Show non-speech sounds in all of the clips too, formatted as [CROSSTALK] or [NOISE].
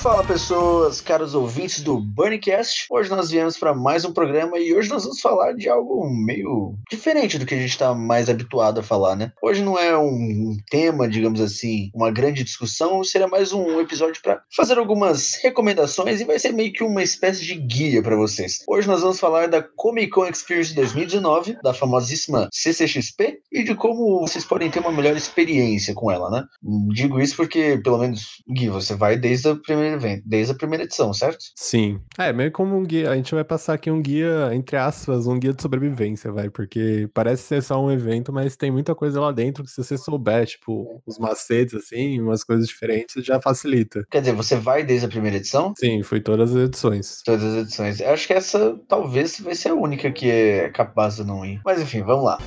Fala pessoas, caros ouvintes do Burncast. Hoje nós viemos para mais um programa e hoje nós vamos falar de algo meio diferente do que a gente está mais habituado a falar, né? Hoje não é um tema, digamos assim, uma grande discussão, seria mais um episódio para fazer algumas recomendações e vai ser meio que uma espécie de guia para vocês. Hoje nós vamos falar da Comic Con Experience 2019, da famosíssima CCXP e de como vocês podem ter uma melhor experiência com ela, né? Digo isso porque, pelo menos, Gui, você vai desde a primeira primeiro evento, desde a primeira edição, certo? Sim. É, meio como um guia. A gente vai passar aqui um guia, entre aspas, um guia de sobrevivência, vai, porque parece ser só um evento, mas tem muita coisa lá dentro que se você souber, tipo, os macetes, assim, umas coisas diferentes, já facilita. Quer dizer, você vai desde a primeira edição? Sim, foi todas as edições. Todas as edições. Eu acho que essa talvez vai ser a única que é capaz de não ir. Mas enfim, vamos lá.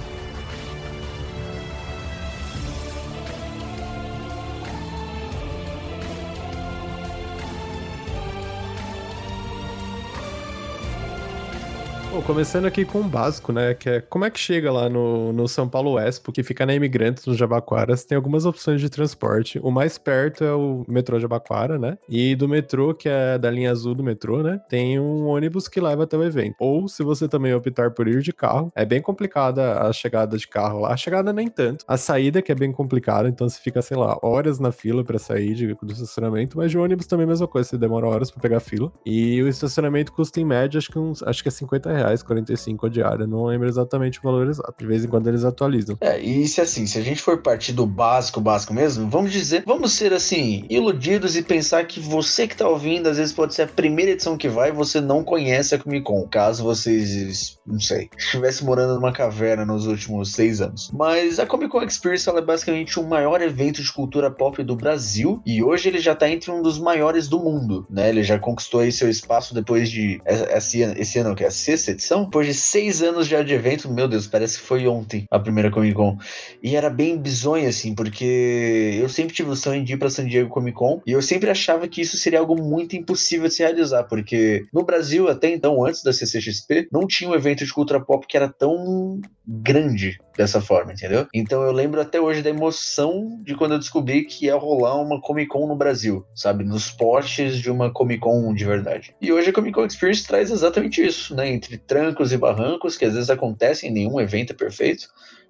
Bom, começando aqui com o básico, né? Que é como é que chega lá no, no São Paulo Expo, que fica na Imigrantes, no Jabaquaras. Tem algumas opções de transporte. O mais perto é o metrô Jabaquara, né? E do metrô, que é da linha azul do metrô, né? Tem um ônibus que leva até o evento. Ou se você também optar por ir de carro, é bem complicada a chegada de carro lá. A chegada nem tanto. A saída que é bem complicada, então você fica, sei lá, horas na fila para sair de, do estacionamento. Mas de ônibus também é a mesma coisa, você demora horas para pegar fila. E o estacionamento custa em média, acho que, uns, acho que é 50 reais reais, 45 a diária. Não lembro exatamente o valor exato. De vez em quando eles atualizam. É, e se assim, se a gente for partir do básico, básico mesmo, vamos dizer, vamos ser assim, iludidos e pensar que você que tá ouvindo, às vezes pode ser a primeira edição que vai e você não conhece a Comic Con. Caso vocês, não sei, estivesse morando numa caverna nos últimos seis anos. Mas a Comic Con Experience é basicamente o maior evento de cultura pop do Brasil e hoje ele já tá entre um dos maiores do mundo, né? Ele já conquistou aí seu espaço depois de esse, esse ano, que é a sexta edição, depois de seis anos já de evento, meu Deus, parece que foi ontem a primeira Comic Con. E era bem bizonho, assim, porque eu sempre tive o sonho de ir pra San Diego Comic Con e eu sempre achava que isso seria algo muito impossível de se realizar, porque no Brasil, até então, antes da CCXP, não tinha um evento de cultura pop que era tão grande dessa forma, entendeu? Então eu lembro até hoje da emoção de quando eu descobri que ia rolar uma Comic Con no Brasil, sabe? Nos portes de uma Comic Con de verdade. E hoje a Comic Con Experience traz exatamente isso, né? Entre trancos e barrancos, que às vezes acontecem, nenhum evento é perfeito,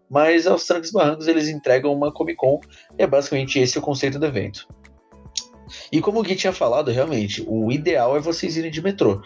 mas aos trancos e barrancos eles entregam uma Comic Con e é basicamente esse o conceito do evento. E como o Gui tinha falado, realmente, o ideal é vocês irem de metrô.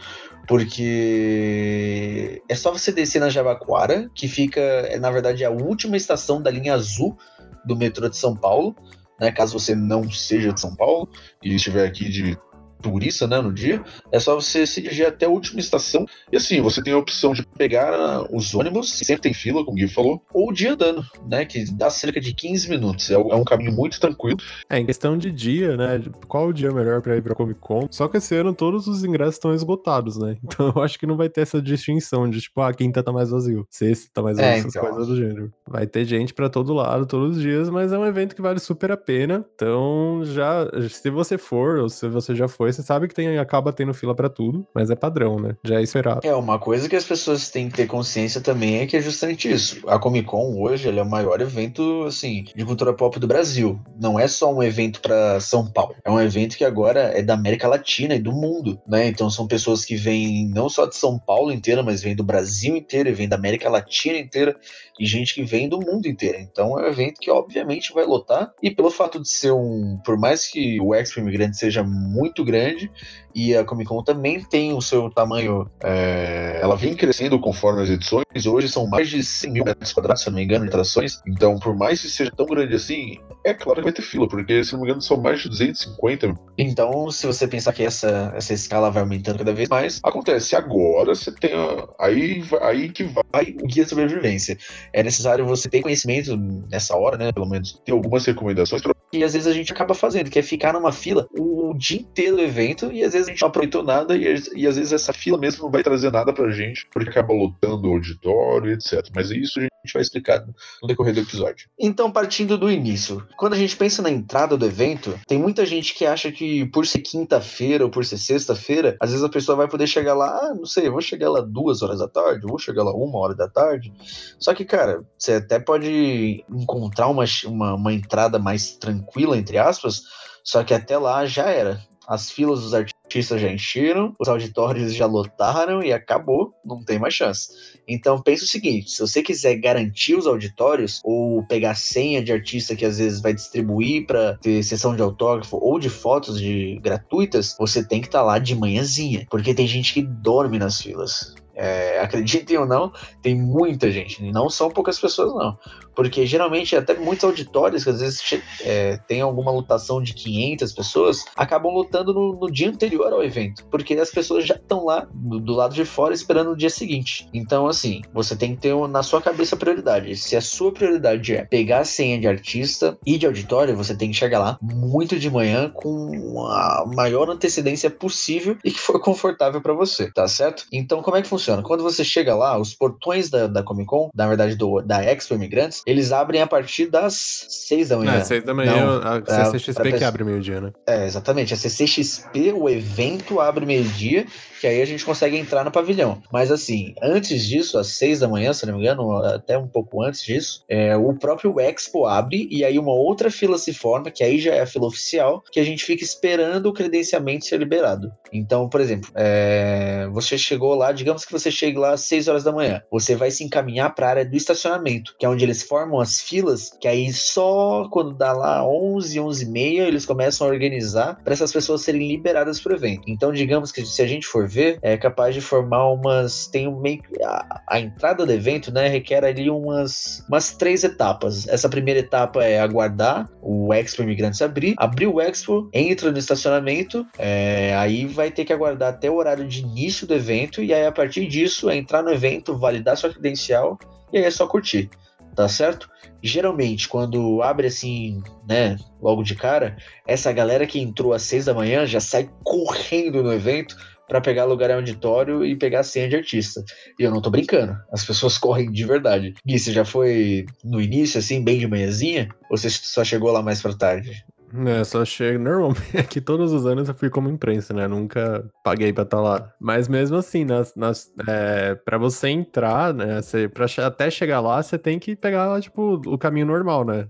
Porque é só você descer na Jabaquara, que fica, é, na verdade, a última estação da linha azul do metrô de São Paulo. Né, caso você não seja de São Paulo e estiver aqui de turista, né, no dia, é só você se dirigir até a última estação. E assim, você tem a opção de pegar os ônibus, sempre tem fila, como o Gui falou, ou dia andando, né, que dá cerca de 15 minutos. É um caminho muito tranquilo. É, em questão de dia, né, qual o dia melhor para ir pra Comic Con? Só que esse ano todos os ingressos estão esgotados, né? Então eu acho que não vai ter essa distinção de, tipo, ah, quinta tá mais vazio, sexta tá mais vazio, é, essas então. coisas do gênero. Vai ter gente para todo lado, todos os dias, mas é um evento que vale super a pena. Então, já, se você for, ou se você já foi, você sabe que tem, acaba tendo fila para tudo, mas é padrão, né? Já é esperado. É, uma coisa que as pessoas têm que ter consciência também é que é justamente isso. A Comic Con hoje é o maior evento, assim, de cultura pop do Brasil. Não é só um evento para São Paulo. É um evento que agora é da América Latina e do mundo, né? Então são pessoas que vêm não só de São Paulo inteira, mas vêm do Brasil inteiro, e vêm da América Latina inteira e gente que vem do mundo inteiro. Então é um evento que obviamente vai lotar. E pelo fato de ser um, por mais que o Expo Imigrante seja muito grande, e a Comic Con também tem o seu tamanho. É, ela vem crescendo conforme as edições. Hoje são mais de 100 mil metros quadrados, se não me engano, de atrações. Então, por mais que seja tão grande assim, é claro que vai ter fila, porque se não me engano são mais de 250. Então, se você pensar que essa, essa escala vai aumentando cada vez mais, acontece. Agora você tem. A, aí, aí que vai o guia de sobrevivência. É necessário você ter conhecimento nessa hora, né? Pelo menos ter algumas recomendações. E às vezes a gente acaba fazendo, que é ficar numa fila o dia inteiro do evento e às vezes a gente não aproveitou nada e, e às vezes essa fila mesmo não vai trazer nada pra gente, porque acaba lotando o auditório, etc. Mas isso a gente vai explicar no decorrer do episódio. Então, partindo do início, quando a gente pensa na entrada do evento, tem muita gente que acha que por ser quinta-feira ou por ser sexta-feira, às vezes a pessoa vai poder chegar lá, ah, não sei, vou chegar lá duas horas da tarde, vou chegar lá uma hora da tarde. Só que, cara, você até pode encontrar uma, uma, uma entrada mais tranquila, entre aspas, só que até lá já era as filas dos artistas já encheram, os auditórios já lotaram e acabou, não tem mais chance. Então pensa o seguinte: se você quiser garantir os auditórios ou pegar senha de artista que às vezes vai distribuir para ter sessão de autógrafo ou de fotos de gratuitas, você tem que estar tá lá de manhãzinha, porque tem gente que dorme nas filas. É, acreditem ou não, tem muita gente, não são poucas pessoas, não. Porque geralmente, até muitos auditórios, que às vezes é, tem alguma lotação de 500 pessoas, acabam lotando no, no dia anterior ao evento, porque as pessoas já estão lá do, do, lado de fora esperando o dia seguinte. Então, assim, você tem que ter na sua cabeça a prioridade. Se a sua prioridade é pegar a senha de artista e de auditório, você tem que chegar lá muito de manhã com a maior antecedência possível e que for confortável para você, tá certo? Então, como é que funciona? Funciona? Quando você chega lá, os portões da, da Comic Con, na verdade do, da Expo Imigrantes, eles abrem a partir das 6 da manhã. É, 6 da manhã, Não, a CCXP que abre meio-dia, né? É, exatamente. A CCXP, o evento abre meio-dia, que aí a gente consegue entrar no pavilhão. Mas assim, antes disso, às 6 da manhã, se não me engano, até um pouco antes disso, é, o próprio Expo abre e aí uma outra fila se forma, que aí já é a fila oficial, que a gente fica esperando o credenciamento ser liberado. Então, por exemplo, é, você chegou lá, digamos que você chegue lá às 6 horas da manhã. Você vai se encaminhar para a área do estacionamento, que é onde eles formam as filas, que aí só quando dá lá 11, 11 e meia, eles começam a organizar para essas pessoas serem liberadas para o evento. Então, digamos que se a gente for ver, é capaz de formar umas. Tem um meio. A, a entrada do evento, né, requer ali umas, umas três etapas. Essa primeira etapa é aguardar o Expo Imigrantes abrir, abrir o Expo, entra no estacionamento, é, aí vai ter que aguardar até o horário de início do evento, e aí a partir disso, é entrar no evento, validar sua credencial e aí é só curtir, tá certo? Geralmente, quando abre assim, né, logo de cara, essa galera que entrou às seis da manhã já sai correndo no evento para pegar lugar em auditório e pegar a senha de artista. E eu não tô brincando, as pessoas [LAUGHS] correm de verdade. Gui, você já foi no início, assim, bem de manhãzinha? Ou você só chegou lá mais pra tarde? É, só chego. Normalmente, [LAUGHS] aqui todos os anos eu fui como imprensa, né? Nunca paguei pra estar tá lá. Mas mesmo assim, nas, nas, é, pra você entrar, né? Você, pra até chegar lá, você tem que pegar, tipo, o caminho normal, né?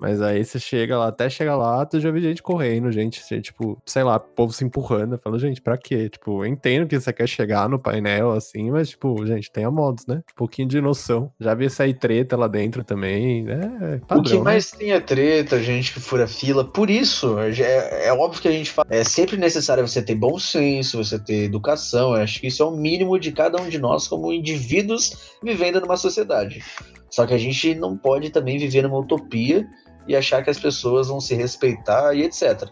Mas aí você chega lá, até chegar lá, tu já vi gente correndo, gente, tipo, sei lá, povo se empurrando. Falo, gente, pra quê? Tipo, eu entendo que você quer chegar no painel, assim, mas, tipo, gente, tenha modos, né? Um pouquinho de noção. Já vi sair treta lá dentro também. É, padrão, o que né? mais tem é treta, gente que fura fila. Por isso, é, é óbvio que a gente fala, é sempre necessário você ter bom senso, você ter educação. Eu acho que isso é o mínimo de cada um de nós como indivíduos vivendo numa sociedade. Só que a gente não pode também viver numa utopia e achar que as pessoas vão se respeitar e etc.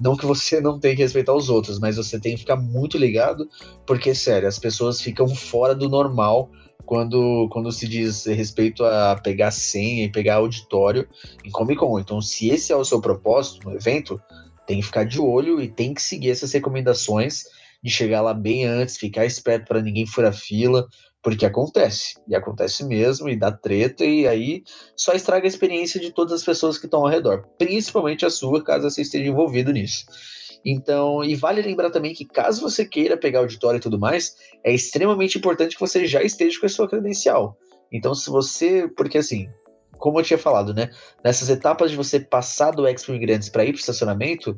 Não que você não tenha que respeitar os outros, mas você tem que ficar muito ligado, porque, sério, as pessoas ficam fora do normal quando, quando se diz respeito a pegar senha e pegar auditório em Comic Con. Então, se esse é o seu propósito no evento, tem que ficar de olho e tem que seguir essas recomendações de chegar lá bem antes, ficar esperto para ninguém furar fila, porque acontece, e acontece mesmo, e dá treta, e aí só estraga a experiência de todas as pessoas que estão ao redor, principalmente a sua, caso você esteja envolvido nisso. Então, e vale lembrar também que caso você queira pegar auditório e tudo mais, é extremamente importante que você já esteja com a sua credencial. Então, se você, porque assim, como eu tinha falado, né, nessas etapas de você passar do Expo Imigrantes para ir para o estacionamento,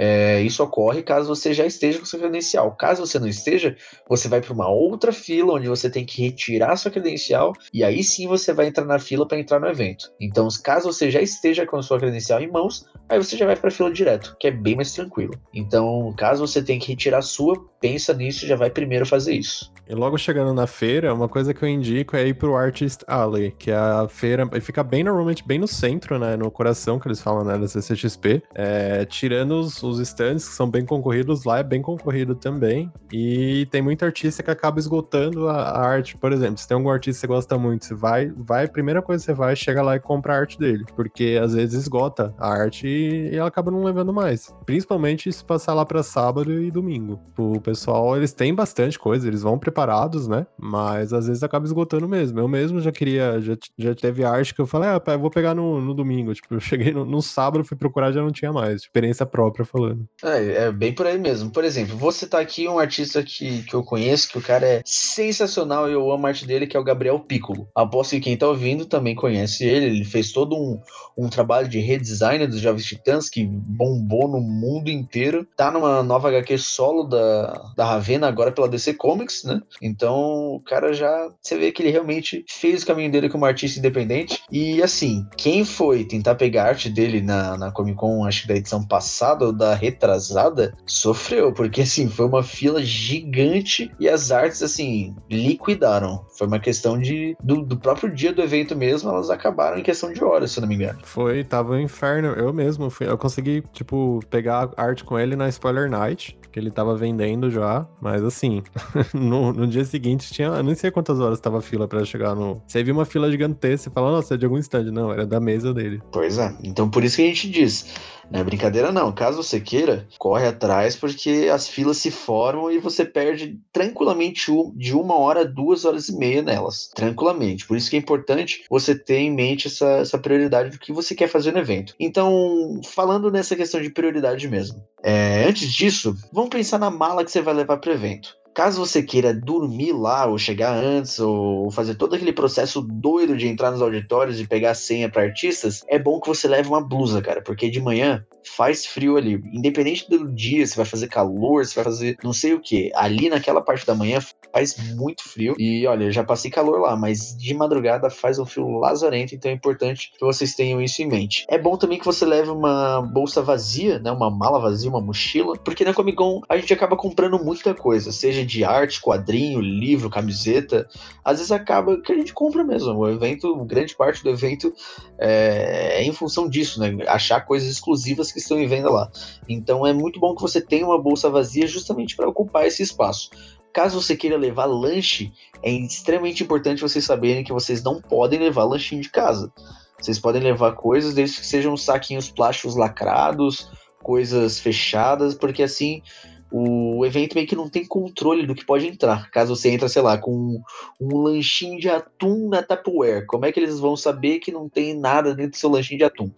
é, isso ocorre caso você já esteja com sua credencial. Caso você não esteja, você vai para uma outra fila onde você tem que retirar sua credencial e aí sim você vai entrar na fila para entrar no evento. Então, caso você já esteja com sua credencial em mãos, aí você já vai para a fila direto, que é bem mais tranquilo. Então, caso você tenha que retirar a sua, pensa nisso e já vai primeiro fazer isso. E logo chegando na feira, uma coisa que eu indico é ir pro Artist Alley, que é a feira fica bem normalmente bem no centro, né, no coração que eles falam, né, da CCXP. É, tirando os, os stands que são bem concorridos, lá é bem concorrido também. E tem muita artista que acaba esgotando a, a arte, por exemplo, se tem algum artista que você gosta muito, você vai, vai, primeira coisa que você vai, chega lá e compra a arte dele, porque às vezes esgota a arte e, e ela acaba não levando mais. Principalmente se passar lá para sábado e domingo. O pessoal, eles têm bastante coisa, eles vão preparar preparados, né? Mas às vezes acaba esgotando mesmo. Eu mesmo já queria, já, já teve arte que eu falei, ah, eu vou pegar no, no domingo. Tipo, eu cheguei no, no sábado, fui procurar, já não tinha mais. Experiência própria falando. É, é, bem por aí mesmo. Por exemplo, vou citar aqui um artista que, que eu conheço, que o cara é sensacional e eu amo a arte dele, que é o Gabriel Piccolo. Aposto que quem tá ouvindo também conhece ele. Ele fez todo um, um trabalho de redesign dos Jovens Titãs que bombou no mundo inteiro. Tá numa nova HQ solo da, da Ravena, agora pela DC Comics, né? Então, o cara já. Você vê que ele realmente fez o caminho dele como artista independente. E assim, quem foi tentar pegar a arte dele na, na Comic Con, acho que da edição passada ou da retrasada, sofreu, porque assim, foi uma fila gigante e as artes, assim, liquidaram. Foi uma questão de. Do, do próprio dia do evento mesmo, elas acabaram em questão de horas, se não me engano. Foi, tava um inferno. Eu mesmo, fui, eu consegui, tipo, pegar arte com ele na Spoiler Night que ele tava vendendo já, mas assim, [LAUGHS] no, no, dia seguinte tinha, eu nem sei quantas horas tava a fila para chegar no. Você viu uma fila gigantesca e fala, nossa, é de algum stand. Não, era da mesa dele. Pois é, então por isso que a gente diz. Não é brincadeira, não. Caso você queira, corre atrás, porque as filas se formam e você perde tranquilamente de uma hora a duas horas e meia nelas. Tranquilamente. Por isso que é importante você ter em mente essa, essa prioridade do que você quer fazer no evento. Então, falando nessa questão de prioridade mesmo. É, antes disso, vamos pensar na mala que você vai levar para o evento. Caso você queira dormir lá, ou chegar antes, ou fazer todo aquele processo doido de entrar nos auditórios e pegar senha para artistas, é bom que você leve uma blusa, cara, porque de manhã faz frio ali. Independente do dia, se vai fazer calor, se vai fazer não sei o que. Ali naquela parte da manhã faz muito frio. E olha, já passei calor lá, mas de madrugada faz um frio lazarento, então é importante que vocês tenham isso em mente. É bom também que você leve uma bolsa vazia, né? Uma mala vazia, uma mochila, porque na Comic Con a gente acaba comprando muita coisa, seja de arte, quadrinho, livro, camiseta. Às vezes acaba que a gente compra mesmo. O evento, grande parte do evento é, é em função disso, né? Achar coisas exclusivas que estão em venda lá. Então é muito bom que você tenha uma bolsa vazia justamente para ocupar esse espaço. Caso você queira levar lanche, é extremamente importante vocês saberem que vocês não podem levar lanchinho de casa. Vocês podem levar coisas desde que sejam saquinhos plásticos lacrados, coisas fechadas, porque assim o evento meio que não tem controle do que pode entrar. Caso você entre, sei lá, com um lanchinho de atum na Tupperware, como é que eles vão saber que não tem nada dentro do seu lanchinho de atum?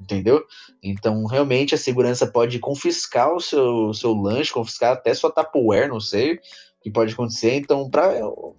Entendeu? Então, realmente, a segurança pode confiscar o seu, seu lanche, confiscar até sua Tupperware, não sei que pode acontecer. Então, para,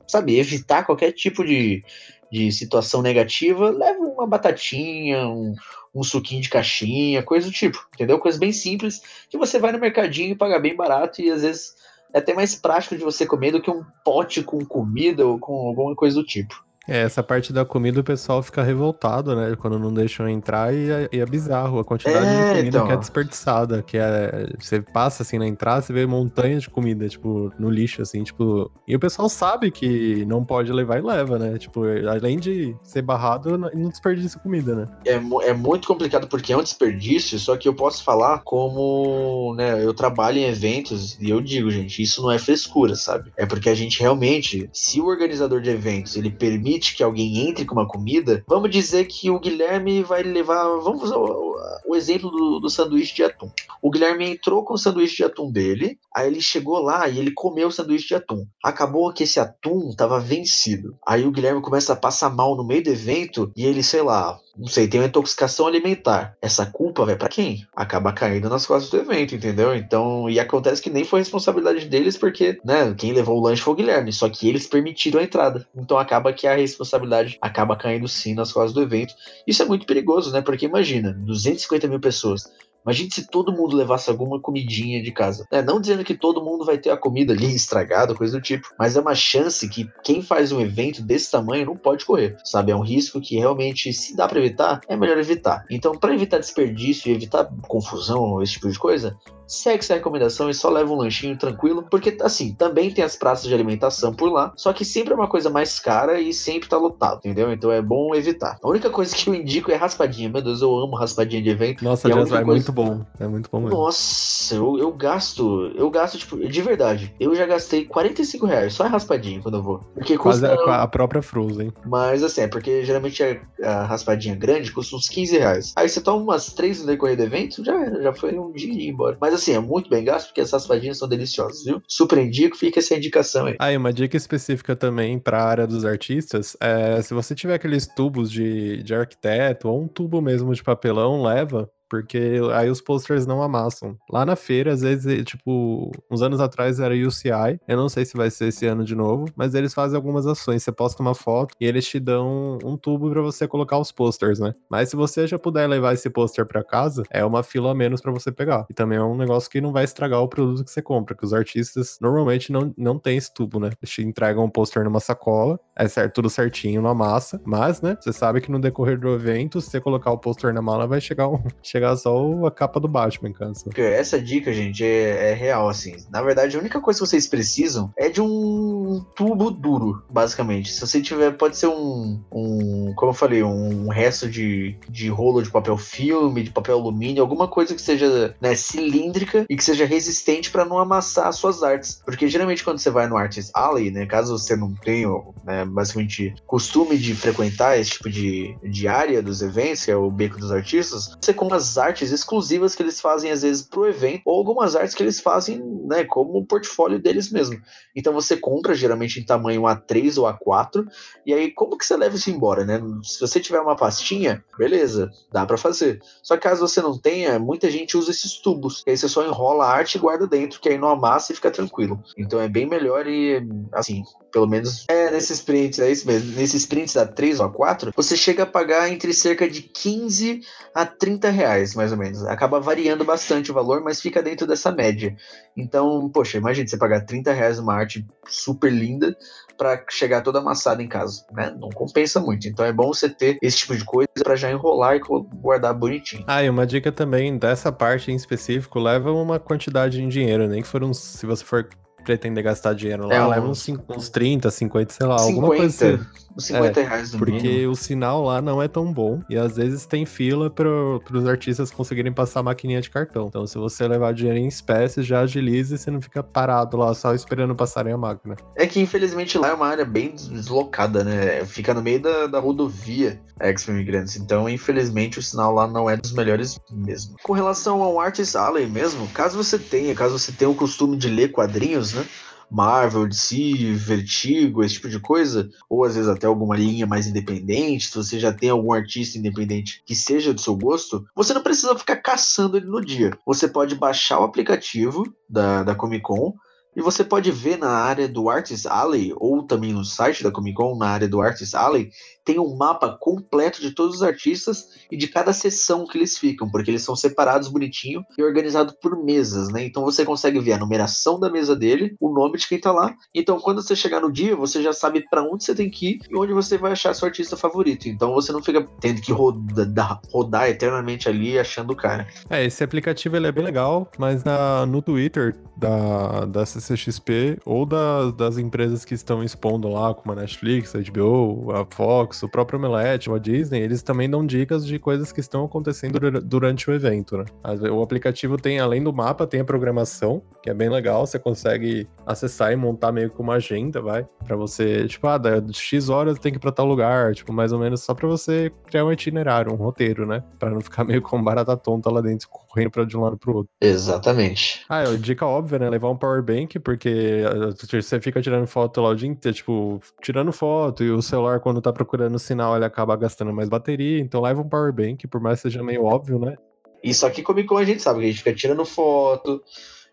sabe, evitar qualquer tipo de, de situação negativa, leva uma batatinha, um, um suquinho de caixinha, coisa do tipo, entendeu? Coisa bem simples que você vai no mercadinho e paga bem barato e às vezes é até mais prático de você comer do que um pote com comida ou com alguma coisa do tipo. É, essa parte da comida o pessoal fica revoltado, né? Quando não deixam entrar e é, e é bizarro a quantidade é, de comida então. que é desperdiçada. Que é. Você passa assim na entrada, você vê montanhas de comida, tipo, no lixo, assim, tipo. E o pessoal sabe que não pode levar e leva, né? Tipo, além de ser barrado, não desperdiça comida, né? É, é muito complicado porque é um desperdício, só que eu posso falar como, né, eu trabalho em eventos e eu digo, gente, isso não é frescura, sabe? É porque a gente realmente, se o organizador de eventos ele permite que alguém entre com uma comida, vamos dizer que o Guilherme vai levar. Vamos usar o, o exemplo do, do, sanduíche de atum. O Guilherme entrou com o sanduíche de atum dele, aí ele chegou lá e ele comeu o sanduíche de atum. Acabou que esse atum estava vencido. Aí o Guilherme começa a passar mal no meio do evento e ele, sei lá, não sei, tem uma intoxicação alimentar. Essa culpa vai para quem? Acaba caindo nas costas do evento, entendeu? Então, e acontece que nem foi responsabilidade deles, porque, né, quem levou o lanche foi o Guilherme, só que eles permitiram a entrada. Então acaba que a responsabilidade acaba caindo sim nas costas do evento. Isso é muito perigoso, né? Porque imagina, 250 mil pessoas Imagine se todo mundo levasse alguma comidinha de casa. É, não dizendo que todo mundo vai ter a comida ali [LAUGHS] estragada, coisa do tipo, mas é uma chance que quem faz um evento desse tamanho não pode correr, sabe? É um risco que realmente, se dá para evitar, é melhor evitar. Então, para evitar desperdício e evitar confusão, esse tipo de coisa, segue essa recomendação e só leva um lanchinho tranquilo, porque assim, também tem as praças de alimentação por lá, só que sempre é uma coisa mais cara e sempre tá lotado, entendeu? Então é bom evitar. A única coisa que eu indico é raspadinha. Meu Deus, eu amo raspadinha de evento. Nossa, é, é muito bom. É muito bom mesmo. Nossa, eu, eu gasto, eu gasto, tipo, de verdade, eu já gastei 45 reais só em raspadinha quando eu vou. Porque Quase custa... a, a própria Frozen. Mas assim, é porque geralmente a, a, raspadinha grande custa uns 15 reais. Aí você toma umas três no decorrer do evento, já, já foi um dia e embora. Mas assim, é muito bem gasto, porque essas raspadinhas são deliciosas, viu? Super indico, fica essa indicação aí. Aí, uma dica específica também para a área dos artistas, é se você tiver aqueles tubos de, de arquiteto ou um tubo mesmo de papelão, leva, porque aí os posters não amassam. Lá na feira, às vezes, tipo, uns anos atrás era UCI, eu não sei se vai ser esse ano de novo, mas eles fazem algumas ações. Você posta uma foto e eles te dão um tubo para você colocar os posters, né? Mas se você já puder levar esse pôster para casa, é uma fila a menos para você pegar. E também é um negócio que não vai estragar o produto que você compra, que os artistas normalmente não, não tem esse tubo, né? Eles te entregam um pôster numa sacola, é certo, tudo certinho na massa, mas, né, você sabe que no decorrer do evento, se você colocar o pôster na mala, vai chegar, um, [LAUGHS] chegar só a capa do Batman, cansa. Essa dica, gente, é, é real, assim. Na verdade, a única coisa que vocês precisam é de um tubo duro, basicamente. Se você tiver, pode ser um, um como eu falei, um resto de, de rolo de papel filme, de papel alumínio, alguma coisa que seja né, cilíndrica e que seja resistente para não amassar as suas artes. Porque geralmente quando você vai no Artist Alley, né, caso você não tenha, né, basicamente, costume de frequentar esse tipo de, de área dos eventos, que é o beco dos artistas, você compra as artes exclusivas que eles fazem às vezes pro evento, ou algumas artes que eles fazem, né, como portfólio deles mesmo. Então você compra geralmente em tamanho A3 ou A4, e aí como que você leva isso embora, né? Se você tiver uma pastinha, beleza, dá para fazer. Só que caso você não tenha, muita gente usa esses tubos, que aí você só enrola a arte e guarda dentro, que aí não amassa e fica tranquilo. Então é bem melhor e, assim, pelo menos é nesses prints, é isso mesmo. Nesses prints da 3 ou a 4, você chega a pagar entre cerca de 15 a 30 reais, mais ou menos. Acaba variando bastante o valor, mas fica dentro dessa média. Então, poxa, imagine você pagar 30 reais uma arte super linda para chegar toda amassada em casa, né? Não compensa muito. Então é bom você ter esse tipo de coisa para já enrolar e guardar bonitinho. Ah, e uma dica também dessa parte em específico, leva uma quantidade em dinheiro, nem que for se você for pretender gastar dinheiro lá, é, leva uns, uns 30, 50, sei lá, 50. alguma coisa assim. 50 é, reais no Porque mínimo. o sinal lá não é tão bom. E às vezes tem fila para os artistas conseguirem passar a maquininha de cartão. Então, se você levar dinheiro em espécies, já agiliza e você não fica parado lá só esperando passarem a máquina. É que infelizmente lá é uma área bem deslocada, né? Fica no meio da, da rodovia Expo Imigrantes. Então, infelizmente, o sinal lá não é dos melhores mesmo. Com relação ao Artist Alley mesmo, caso você tenha, caso você tenha o costume de ler quadrinhos, né? Marvel, DC, Vertigo, esse tipo de coisa, ou às vezes até alguma linha mais independente, se você já tem algum artista independente que seja do seu gosto, você não precisa ficar caçando ele no dia. Você pode baixar o aplicativo da, da Comic Con e você pode ver na área do Artist Alley, ou também no site da Comic Con, na área do Artist Alley, tem um mapa completo de todos os artistas e de cada sessão que eles ficam, porque eles são separados bonitinho e organizados por mesas, né? Então você consegue ver a numeração da mesa dele, o nome de quem tá lá. Então quando você chegar no dia, você já sabe para onde você tem que ir e onde você vai achar seu artista favorito. Então você não fica tendo que rodar, rodar eternamente ali achando o cara. É, esse aplicativo ele é bem legal, mas na, no Twitter da, da CCXP ou da, das empresas que estão expondo lá, como a Netflix, a HBO, a Fox, o próprio Omelete, a Disney, eles também dão dicas de coisas que estão acontecendo durante o evento, né? O aplicativo tem, além do mapa, tem a programação, que é bem legal, você consegue acessar e montar meio que uma agenda, vai, para você, tipo, ah, X horas tem que ir pra tal lugar, tipo, mais ou menos só para você criar um itinerário, um roteiro, né? Para não ficar meio com barata tonta lá dentro, correndo pra de um lado pro outro. Exatamente. Ah, é, dica óbvia, né? Levar um power bank, porque eh, você fica tirando foto lá o dia inteiro, tipo, tirando foto e o celular quando tá procurando sinal ele acaba gastando mais bateria, então leva um power bank, por mais que seja meio óbvio, né? Isso aqui Comic a gente sabe, a gente fica tirando foto,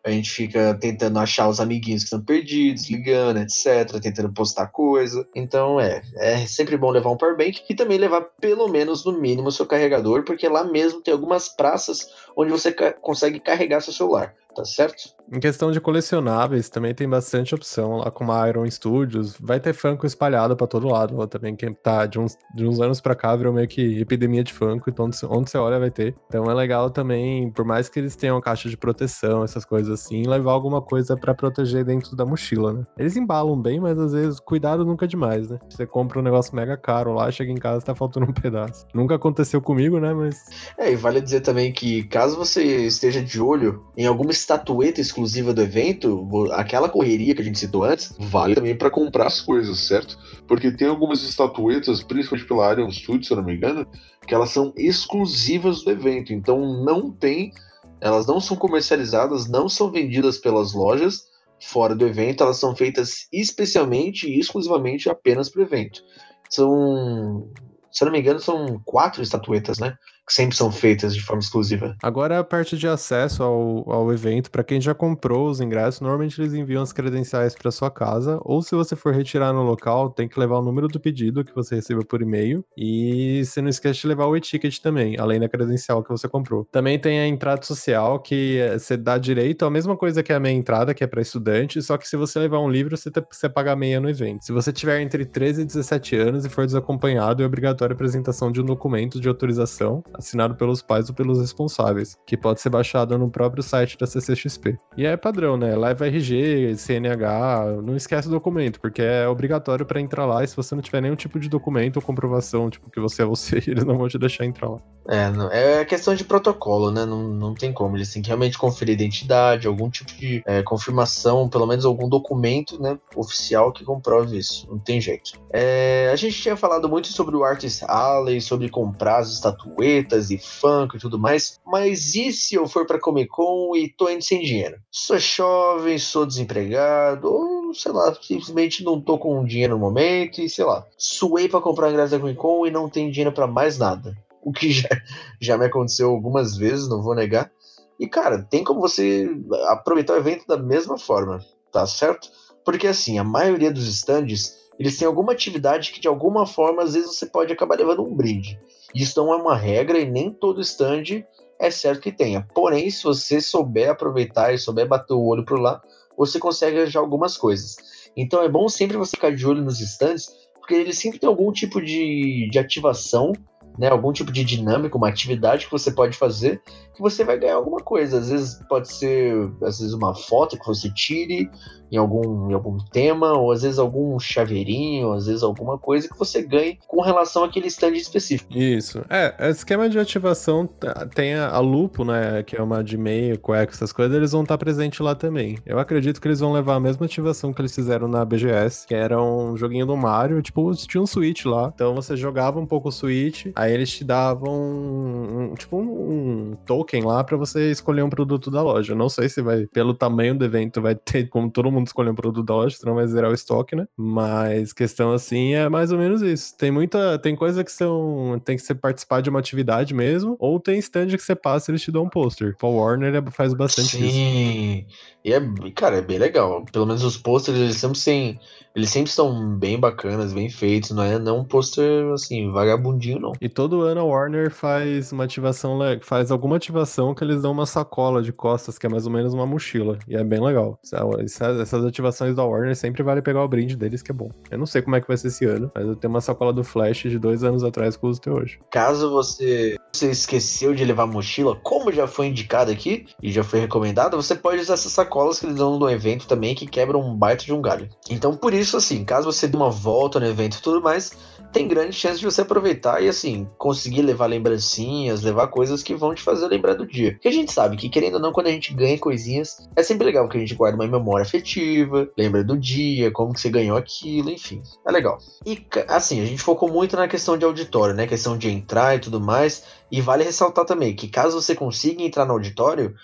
a gente fica tentando achar os amiguinhos que estão perdidos, ligando, etc, tentando postar coisa. Então é, é sempre bom levar um power bank e também levar pelo menos no mínimo seu carregador, porque lá mesmo tem algumas praças onde você consegue carregar seu celular, tá certo? Em questão de colecionáveis, também tem bastante opção lá com a Iron Studios. Vai ter Funko espalhado para todo lado lá também, que tá de uns, de uns anos para cá virou meio que epidemia de Funko, então onde você olha vai ter. Então é legal também, por mais que eles tenham caixa de proteção, essas coisas assim, levar alguma coisa para proteger dentro da mochila, né? Eles embalam bem, mas às vezes cuidado nunca é demais, né? Você compra um negócio mega caro lá, chega em casa tá faltando um [LAUGHS] pedaço. Nunca aconteceu comigo, né? Mas. É, e vale dizer também que caso você esteja de olho em alguma estatueta exclusiva do evento, aquela correria que a gente citou antes, vale também para comprar as coisas, certo? Porque tem algumas estatuetas, principalmente pela área Studio, se eu não me engano, que elas são exclusivas do evento. Então não tem, elas não são comercializadas, não são vendidas pelas lojas fora do evento, elas são feitas especialmente e exclusivamente apenas para o evento. São, se eu não me engano, são quatro estatuetas, né? Sempre são feitas de forma exclusiva. Agora a parte de acesso ao, ao evento, para quem já comprou os ingressos, normalmente eles enviam as credenciais para sua casa, ou se você for retirar no local, tem que levar o número do pedido que você recebeu por e-mail, e você não esquece de levar o e-ticket também, além da credencial que você comprou. Também tem a entrada social, que é, você dá direito à mesma coisa que a meia entrada, que é para estudante, só que se você levar um livro, você, você paga meia no evento. Se você tiver entre 13 e 17 anos e for desacompanhado, é obrigatória a apresentação de um documento de autorização assinado pelos pais ou pelos responsáveis, que pode ser baixado no próprio site da CCXP. E é padrão, né? Leva RG, CNH, não esquece o documento, porque é obrigatório para entrar lá e se você não tiver nenhum tipo de documento ou comprovação, tipo, que você é você, [LAUGHS] eles não vão te deixar entrar lá. É, é questão de protocolo, né? Não, não tem como. Eles têm que realmente conferir identidade, algum tipo de é, confirmação, pelo menos algum documento né, oficial que comprove isso. Não tem jeito. É, a gente tinha falado muito sobre o Artist Alley, sobre comprar as estatuetas e funk e tudo mais, mas e se eu for pra Comic Con e tô indo sem dinheiro? Sou jovem, sou desempregado, ou sei lá, simplesmente não tô com dinheiro no momento e sei lá, suei pra comprar ingresso da Comic Con e não tem dinheiro para mais nada. O que já, [LAUGHS] já me aconteceu algumas vezes, não vou negar. E cara, tem como você aproveitar o evento da mesma forma, tá certo? Porque assim, a maioria dos stands eles têm alguma atividade que de alguma forma às vezes você pode acabar levando um brinde. Isso não é uma regra e nem todo stand é certo que tenha. Porém, se você souber aproveitar e souber bater o olho por lá, você consegue já algumas coisas. Então é bom sempre você ficar de olho nos stands, porque eles sempre têm algum tipo de, de ativação né, algum tipo de dinâmica, uma atividade que você pode fazer, que você vai ganhar alguma coisa. Às vezes pode ser, às vezes uma foto que você tire em algum, em algum tema, ou às vezes algum chaveirinho, às vezes alguma coisa que você ganhe com relação àquele stand específico. Isso. É, esquema de ativação tem a, Lupo, né, que é uma de meio, cueca, essas coisas, eles vão estar presentes lá também. Eu acredito que eles vão levar a mesma ativação que eles fizeram na BGS, que era um joguinho do Mario, tipo, tinha um Switch lá. Então você jogava um pouco o Switch, aí eles te davam um, tipo um, um token lá para você escolher um produto da loja. não sei se vai, pelo tamanho do evento, vai ter como todo mundo escolher um produto da loja, senão vai zerar o estoque, né? Mas questão assim é mais ou menos isso. Tem muita, tem coisa que são, tem que você participar de uma atividade mesmo, ou tem stand que você passa e eles te dão um pôster. O Warner faz bastante Sim. isso. Sim, e é, cara, é bem legal. Pelo menos os posters, eles sempre, sem, eles sempre são bem bacanas, bem feitos, não é não um pôster, assim, vagabundinho, não. E todo ano a Warner faz uma ativação, faz alguma ativação que eles dão uma sacola de costas, que é mais ou menos uma mochila, e é bem legal. Essas ativações da Warner sempre vale pegar o brinde deles, que é bom. Eu não sei como é que vai ser esse ano, mas eu tenho uma sacola do Flash de dois anos atrás que eu uso até hoje. Caso você, você esqueceu de levar mochila, como já foi indicado aqui, e já foi recomendado, você pode usar essa sacola sacolas que eles dão no evento também que quebram um baita de um galho. Então, por isso, assim, caso você dê uma volta no evento e tudo mais, tem grande chance de você aproveitar e, assim, conseguir levar lembrancinhas, levar coisas que vão te fazer lembrar do dia. Porque a gente sabe que, querendo ou não, quando a gente ganha coisinhas, é sempre legal que a gente guarda uma memória afetiva, lembra do dia, como que você ganhou aquilo, enfim. É legal. E, assim, a gente focou muito na questão de auditório, né? Questão de entrar e tudo mais. E vale ressaltar também que caso você consiga entrar no auditório,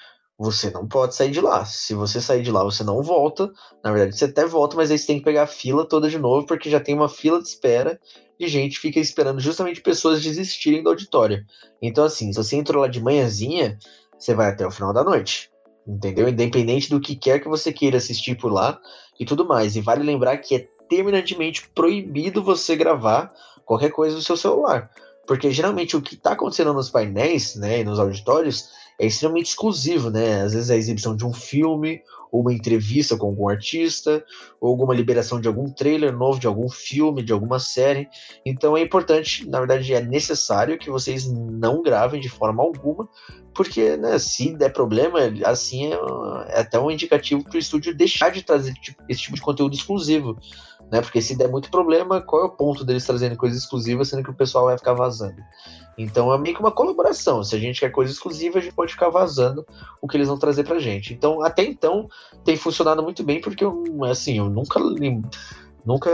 você não pode sair de lá. Se você sair de lá, você não volta. Na verdade, você até volta, mas aí você tem que pegar a fila toda de novo, porque já tem uma fila de espera de gente fica esperando justamente pessoas desistirem do auditório. Então, assim, se você entrou lá de manhãzinha, você vai até o final da noite. Entendeu? Independente do que quer que você queira assistir por lá e tudo mais. E vale lembrar que é terminantemente proibido você gravar qualquer coisa do seu celular. Porque geralmente o que está acontecendo nos painéis, né, e nos auditórios, é extremamente exclusivo, né? Às vezes é a exibição de um filme, ou uma entrevista com algum artista, ou alguma liberação de algum trailer novo, de algum filme, de alguma série. Então é importante, na verdade é necessário que vocês não gravem de forma alguma, porque né, se der problema, assim é, é até um indicativo para o estúdio deixar de trazer tipo, esse tipo de conteúdo exclusivo. Né? Porque se der muito problema, qual é o ponto deles trazendo coisa exclusiva, sendo que o pessoal vai ficar vazando? Então é meio que uma colaboração. Se a gente quer coisa exclusiva, a gente pode ficar vazando o que eles vão trazer pra gente. Então, até então, tem funcionado muito bem, porque eu, assim, eu nunca nunca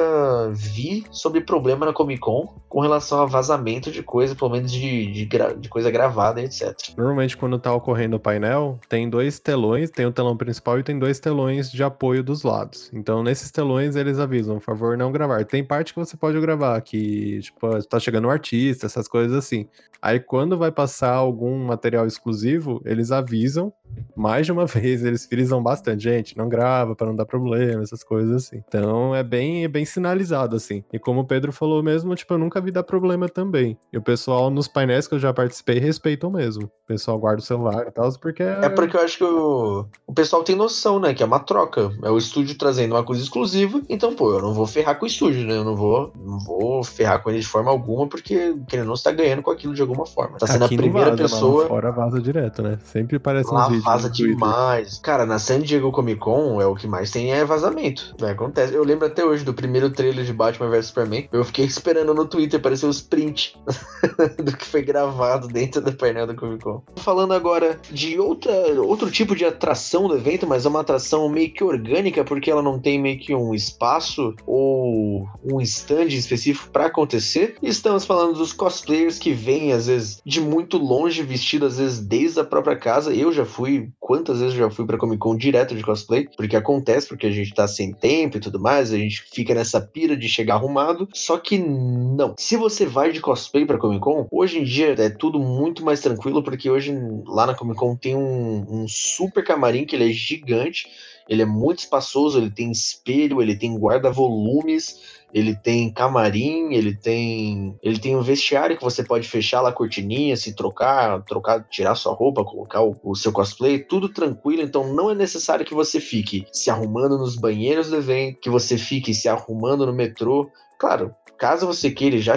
vi sobre problema na Comic Con com relação a vazamento de coisa, pelo menos de, de, de, coisa gravada, etc. Normalmente, quando tá ocorrendo o painel, tem dois telões, tem o telão principal e tem dois telões de apoio dos lados. Então, nesses telões, eles avisam, por favor, não gravar. Tem parte que você pode gravar, que, tipo, tá chegando um artista, essas coisas assim. Aí, quando vai passar algum material exclusivo, eles avisam mais de uma [LAUGHS] vez, eles frisam bastante, gente, não grava para não dar problema, essas coisas assim. Então, é bem, é bem sinalizado, assim. E como o Pedro falou mesmo, tipo, eu nunca vi dar problema também. E o pessoal nos painéis que eu já participei respeitam mesmo. O pessoal guarda o celular e tal, porque. É... porque eu acho que o, o pessoal tem noção, né? Que é uma troca. É o estúdio trazendo uma coisa exclusiva. Então, pô, eu não vou ferrar com o estúdio, né? Eu não vou, não vou ferrar com ele de forma alguma, porque ele não está ganhando com aquilo de alguma forma. Tá sendo Aqui a primeira vaza, pessoa. Fora vaza direto, né? Sempre parece lá um vaza demais. Cara, na San Diego Comic Con é o que mais tem é vazamento. É, acontece. Eu lembro até hoje do primeiro trailer de Batman vs Superman. Eu fiquei esperando no Twitter aparecer os prints [LAUGHS] do que foi gravado dentro do painel da Comic Con. Falando agora de outra, outro tipo de atração do evento, mas é uma atração meio que orgânica, porque ela não tem meio que um espaço ou um stand específico para acontecer. Estamos falando dos cosplayers que vêm, às vezes, de muito longe, vestidos, às vezes, desde a própria casa. Eu já fui, quantas vezes eu já fui pra Comic Con direto de cosplay? Porque acontece, porque a gente tá sem tempo e tudo mais, a gente fica nessa pira de chegar arrumado. Só que não. Se você vai de cosplay pra Comic Con, hoje em dia é tudo muito mais tranquilo, porque hoje lá na Comic Con tem um, um super camarim que ele é gigante. Ele é muito espaçoso, ele tem espelho, ele tem guarda-volumes, ele tem camarim, ele tem ele tem um vestiário que você pode fechar lá a cortininha, se trocar, trocar, tirar sua roupa, colocar o, o, seu cosplay, tudo tranquilo, então não é necessário que você fique se arrumando nos banheiros do evento, que você fique se arrumando no metrô. Claro, caso você queira já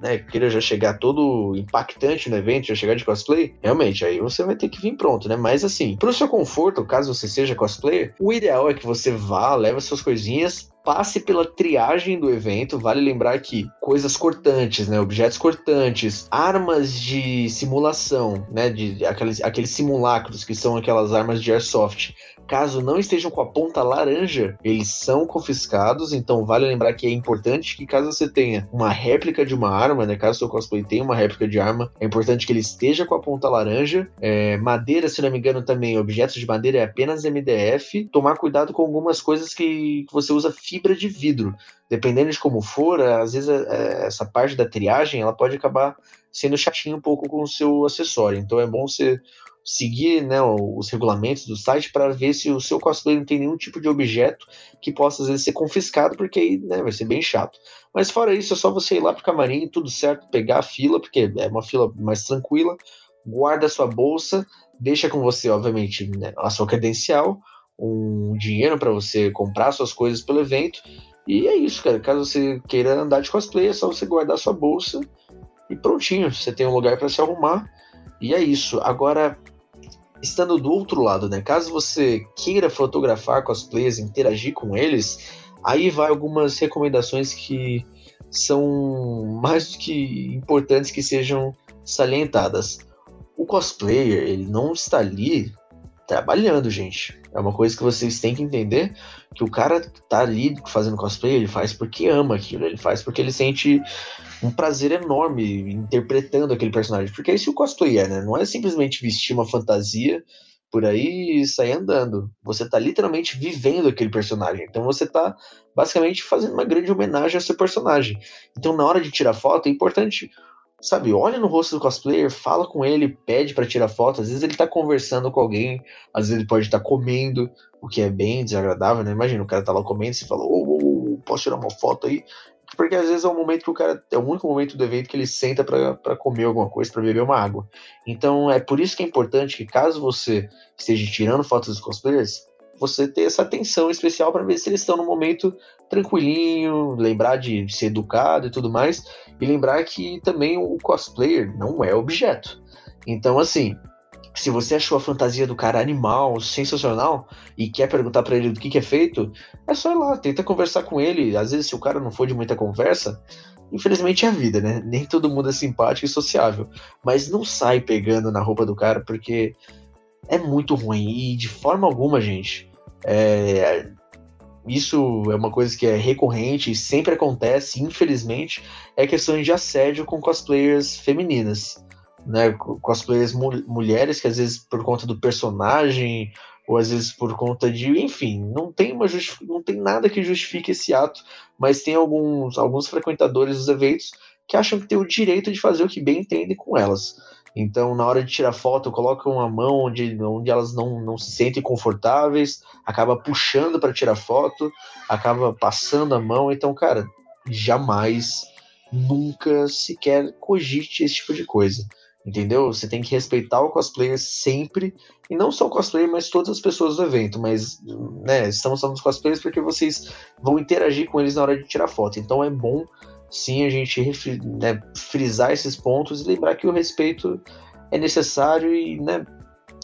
né, queira já chegar todo impactante no evento, já chegar de cosplay, realmente, aí você vai ter que vir pronto, né? Mas assim, pro seu conforto, caso você seja cosplayer, o ideal é que você vá, leve suas coisinhas, passe pela triagem do evento. Vale lembrar que coisas cortantes, né, objetos cortantes, armas de simulação, né, de aqueles, aqueles simulacros que são aquelas armas de airsoft, caso não estejam com a ponta laranja, eles são confiscados. Então vale lembrar que é importante que caso você tenha uma réplica de uma arma, né, caso seu cosplay tenha uma réplica de arma, é importante que ele esteja com a ponta laranja. É, madeira, se não me engano, também objetos de madeira é apenas MDF. Tomar cuidado com algumas coisas que, você usa fibra de vidro. Dependendo de como for, às vezes é, é, essa parte da triagem ela pode acabar sendo chatinho um pouco com o seu acessório. Então é bom você seguir né, os regulamentos do site para ver se o seu cosplay não tem nenhum tipo de objeto que possa às vezes ser confiscado, porque aí né, vai ser bem chato. Mas fora isso, é só você ir lá pro camarim, tudo certo, pegar a fila, porque é uma fila mais tranquila, guarda a sua bolsa, deixa com você, obviamente, né, a sua credencial, um dinheiro para você comprar suas coisas pelo evento. E é isso, cara. Caso você queira andar de cosplay, é só você guardar sua bolsa e prontinho. Você tem um lugar para se arrumar. E é isso. Agora, estando do outro lado, né? Caso você queira fotografar cosplayers, interagir com eles, aí vai algumas recomendações que são mais do que importantes que sejam salientadas. O cosplayer, ele não está ali trabalhando, gente. É uma coisa que vocês têm que entender que o cara que tá ali fazendo cosplay, ele faz porque ama aquilo, ele faz porque ele sente um prazer enorme interpretando aquele personagem. Porque é isso que o cosplay é, né? Não é simplesmente vestir uma fantasia por aí e sair andando. Você tá literalmente vivendo aquele personagem. Então você tá basicamente fazendo uma grande homenagem ao seu personagem. Então na hora de tirar foto é importante sabe, olha no rosto do cosplayer, fala com ele, pede para tirar foto. Às vezes ele tá conversando com alguém, às vezes ele pode estar tá comendo, o que é bem desagradável, né? Imagina, o cara tá lá comendo e você fala, ô, ô, ô, posso tirar uma foto aí? Porque às vezes é o momento que o cara, é o único momento do evento que ele senta para comer alguma coisa, para beber uma água. Então é por isso que é importante que caso você esteja tirando fotos dos cosplayers, você ter essa atenção especial para ver se eles estão no momento tranquilinho, lembrar de ser educado e tudo mais, e lembrar que também o cosplayer não é objeto. Então, assim, se você achou a fantasia do cara animal, sensacional, e quer perguntar para ele do que, que é feito, é só ir lá, tenta conversar com ele. Às vezes, se o cara não for de muita conversa, infelizmente é a vida, né? Nem todo mundo é simpático e sociável. Mas não sai pegando na roupa do cara, porque é muito ruim. E de forma alguma, gente, é, isso é uma coisa que é recorrente e sempre acontece, infelizmente, é questões de assédio com cosplayers femininas. Né, cosplayers mu mulheres que às vezes por conta do personagem ou às vezes por conta de, enfim, não tem uma não tem nada que justifique esse ato, mas tem alguns alguns frequentadores dos eventos que acham que tem o direito de fazer o que bem entendem com elas. Então, na hora de tirar foto, colocam a mão onde, onde elas não, não se sentem confortáveis, acaba puxando para tirar foto, acaba passando a mão. Então, cara, jamais, nunca sequer cogite esse tipo de coisa. Entendeu? Você tem que respeitar o cosplayer sempre, e não só o cosplayer, mas todas as pessoas do evento. Mas, né, estamos falando dos cosplayers porque vocês vão interagir com eles na hora de tirar foto. Então é bom sim a gente né, frisar esses pontos e lembrar que o respeito é necessário e né,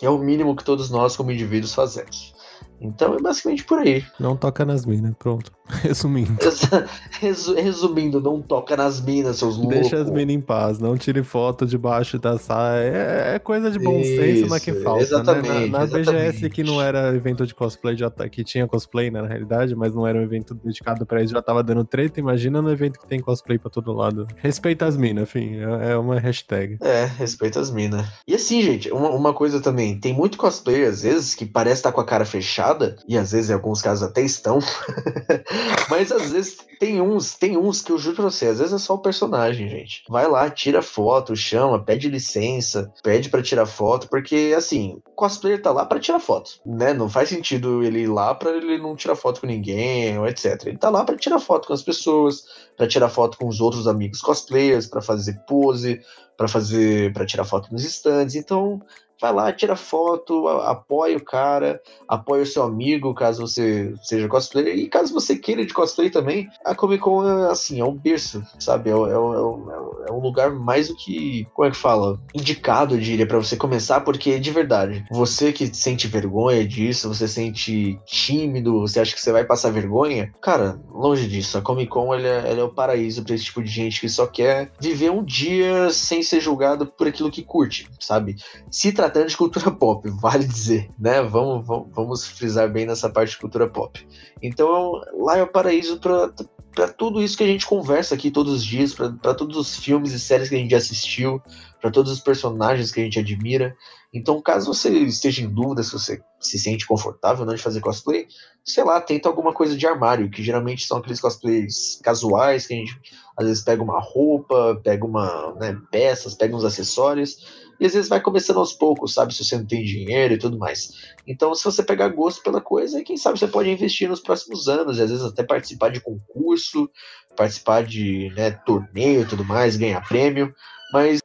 é o mínimo que todos nós, como indivíduos, fazemos. Então é basicamente por aí. Não toca nas minas, pronto. [LAUGHS] Resumindo. [LAUGHS] Resumindo, não toca nas minas, seus loucos. Deixa as minas em paz, não tire foto debaixo da saia. É, é coisa de bom Isso, senso, mas que falta. Exatamente. Né? Na, na exatamente. BGS, que não era evento de cosplay, já tá, que tinha cosplay, né, na realidade, mas não era um evento dedicado pra isso, já tava dando treta. Imagina no evento que tem cosplay pra todo lado. Respeita as minas, enfim, é, é uma hashtag. É, respeita as minas. E assim, gente, uma, uma coisa também, tem muito cosplay, às vezes, que parece estar tá com a cara fechada, e às vezes, em alguns casos, até estão. [LAUGHS] Mas às vezes tem uns, tem uns que eu juro pra você, às vezes é só o personagem, gente. Vai lá, tira foto, chama, pede licença, pede para tirar foto, porque assim, o cosplayer tá lá para tirar foto, né? Não faz sentido ele ir lá para ele não tirar foto com ninguém, ou etc. Ele tá lá para tirar foto com as pessoas, para tirar foto com os outros amigos cosplayers, para fazer pose, para fazer, para tirar foto nos stands. Então, vai lá, tira foto, apoia o cara, apoia o seu amigo, caso você seja cosplayer, e caso você queira de cosplay também, a Comic Con é assim, é um berço, sabe? É, é, é, é um lugar mais do que, como é que fala? Indicado, eu diria, para você começar, porque de verdade, você que sente vergonha disso, você sente tímido, você acha que você vai passar vergonha, cara, longe disso, a Comic Con ela é, ela é o paraíso para esse tipo de gente que só quer viver um dia sem ser julgado por aquilo que curte, sabe? Se tratar tratando de cultura [LAUGHS] pop, vale dizer, né? Vamos, vamos, vamos frisar bem nessa parte de cultura pop. Então, lá é o paraíso para tudo isso que a gente conversa aqui todos os dias, para todos os filmes e séries que a gente assistiu, para todos os personagens que a gente admira. Então, caso você esteja em dúvida se você se sente confortável não de fazer cosplay, sei lá, tenta alguma coisa de armário, que geralmente são aqueles cosplays casuais, que a gente às vezes pega uma roupa, pega uma né, peças, pega uns acessórios e às vezes vai começando aos poucos, sabe? Se você não tem dinheiro e tudo mais. Então, se você pegar gosto pela coisa, quem sabe você pode investir nos próximos anos, e às vezes até participar de concurso, participar de né, torneio e tudo mais, ganhar prêmio. Mas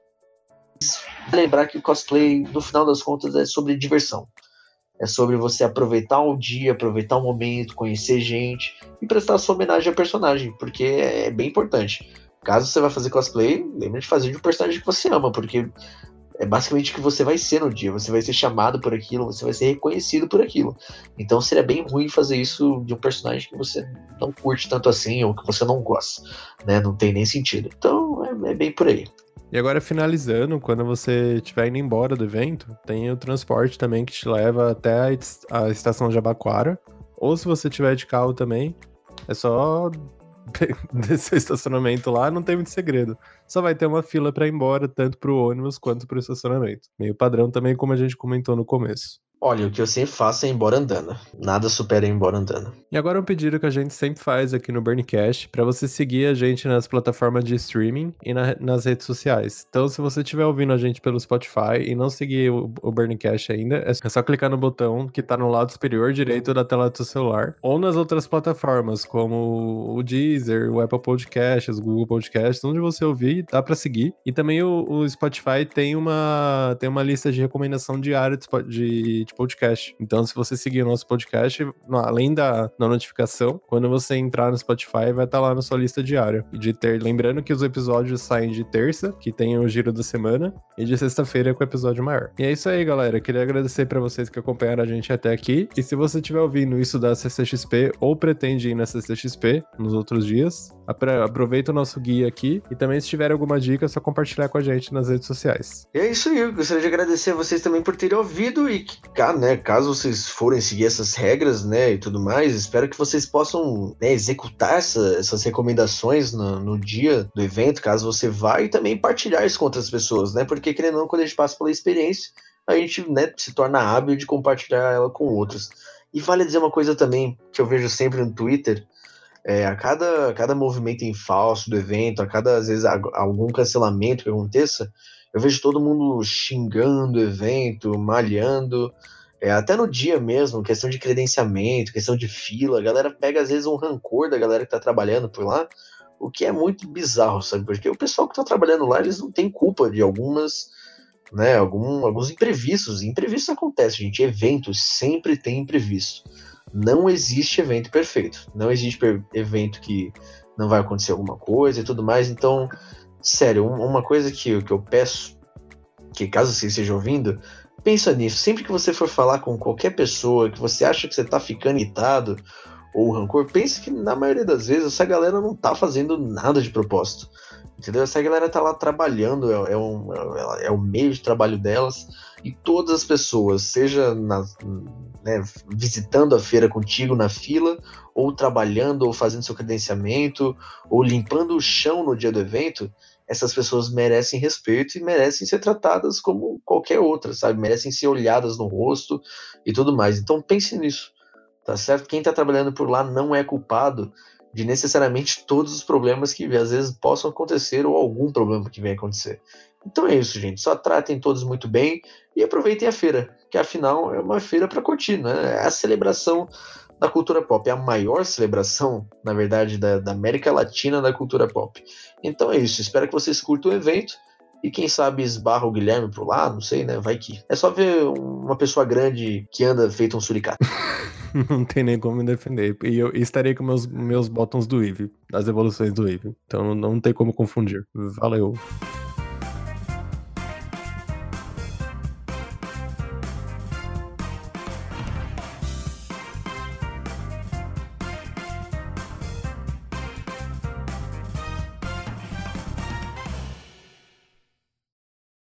lembrar que o cosplay, no final das contas, é sobre diversão. É sobre você aproveitar um dia, aproveitar um momento, conhecer gente e prestar sua homenagem ao personagem, porque é bem importante. Caso você vá fazer cosplay, lembre de fazer de um personagem que você ama, porque é basicamente o que você vai ser no dia. Você vai ser chamado por aquilo, você vai ser reconhecido por aquilo. Então seria bem ruim fazer isso de um personagem que você não curte tanto assim ou que você não gosta, né? Não tem nem sentido. Então é, é bem por aí. E agora, finalizando, quando você estiver indo embora do evento, tem o transporte também que te leva até a estação de Jabaquara. Ou se você tiver de carro também, é só [LAUGHS] desse estacionamento lá, não tem muito segredo. Só vai ter uma fila para ir embora, tanto para o ônibus quanto para o estacionamento. Meio padrão também, como a gente comentou no começo. Olha, o que eu sempre faço é embora andando. Nada supera embora andando. E agora um pedido que a gente sempre faz aqui no Burncast, para você seguir a gente nas plataformas de streaming e na, nas redes sociais. Então, se você estiver ouvindo a gente pelo Spotify e não seguir o, o Burncast ainda, é só clicar no botão que tá no lado superior direito da tela do seu celular. Ou nas outras plataformas, como o Deezer, o Apple Podcasts, o Google Podcasts, onde você ouvir, dá para seguir. E também o, o, Spotify tem uma, tem uma lista de recomendação diária de, de de podcast. Então, se você seguir o nosso podcast, além da, da notificação, quando você entrar no Spotify, vai estar tá lá na sua lista diária. E de ter, lembrando que os episódios saem de terça, que tem o giro da semana, e de sexta-feira com o episódio maior. E é isso aí, galera. Queria agradecer para vocês que acompanharam a gente até aqui. E se você estiver ouvindo isso da CCXP ou pretende ir na CCXP nos outros dias, aproveita o nosso guia aqui e também se tiver alguma dica, é só compartilhar com a gente nas redes sociais. E é isso aí. Eu gostaria de agradecer a vocês também por terem ouvido e né, caso vocês forem seguir essas regras, né, e tudo mais, espero que vocês possam né, executar essa, essas recomendações no, no, dia do evento, caso você vá, e também partilhar isso com outras pessoas, né, porque querendo ou não, quando a gente passa pela experiência, a gente, né, se torna hábil de compartilhar ela com outros. E vale dizer uma coisa também, que eu vejo sempre no Twitter, é, a cada, cada movimento em falso do evento, a cada, às vezes, algum cancelamento que aconteça, eu vejo todo mundo xingando o evento, malhando, é, até no dia mesmo, questão de credenciamento, questão de fila, a galera pega às vezes um rancor da galera que tá trabalhando por lá, o que é muito bizarro, sabe? Porque o pessoal que tá trabalhando lá, eles não têm culpa de algumas, né, algum, alguns imprevistos. Imprevistos acontecem, gente. Eventos sempre tem imprevisto. Não existe evento perfeito. Não existe evento que não vai acontecer alguma coisa e tudo mais. Então, sério, uma coisa que, que eu peço, que caso você esteja ouvindo, pensa nisso. Sempre que você for falar com qualquer pessoa que você acha que você tá ficando irritado ou rancor, pense que na maioria das vezes essa galera não tá fazendo nada de propósito. Entendeu? Essa galera tá lá trabalhando, é, é, um, é, é o meio de trabalho delas, e todas as pessoas, seja na, né, visitando a feira contigo na fila, ou trabalhando, ou fazendo seu credenciamento, ou limpando o chão no dia do evento, essas pessoas merecem respeito e merecem ser tratadas como qualquer outra, sabe? Merecem ser olhadas no rosto e tudo mais. Então pense nisso, tá certo? Quem está trabalhando por lá não é culpado de necessariamente todos os problemas que às vezes possam acontecer ou algum problema que venha acontecer. Então é isso, gente. Só tratem todos muito bem e aproveitem a feira, que afinal é uma feira para curtir, né? É a celebração da cultura pop. É a maior celebração, na verdade, da, da América Latina da cultura pop. Então é isso. Espero que vocês curtam o evento. E quem sabe esbarra o Guilherme por lá, não sei, né? Vai que. É só ver uma pessoa grande que anda feito um suricato. [LAUGHS] não tem nem como me defender. E eu estarei com meus, meus botões do Eve, das evoluções do Eve. Então não tem como confundir. Valeu.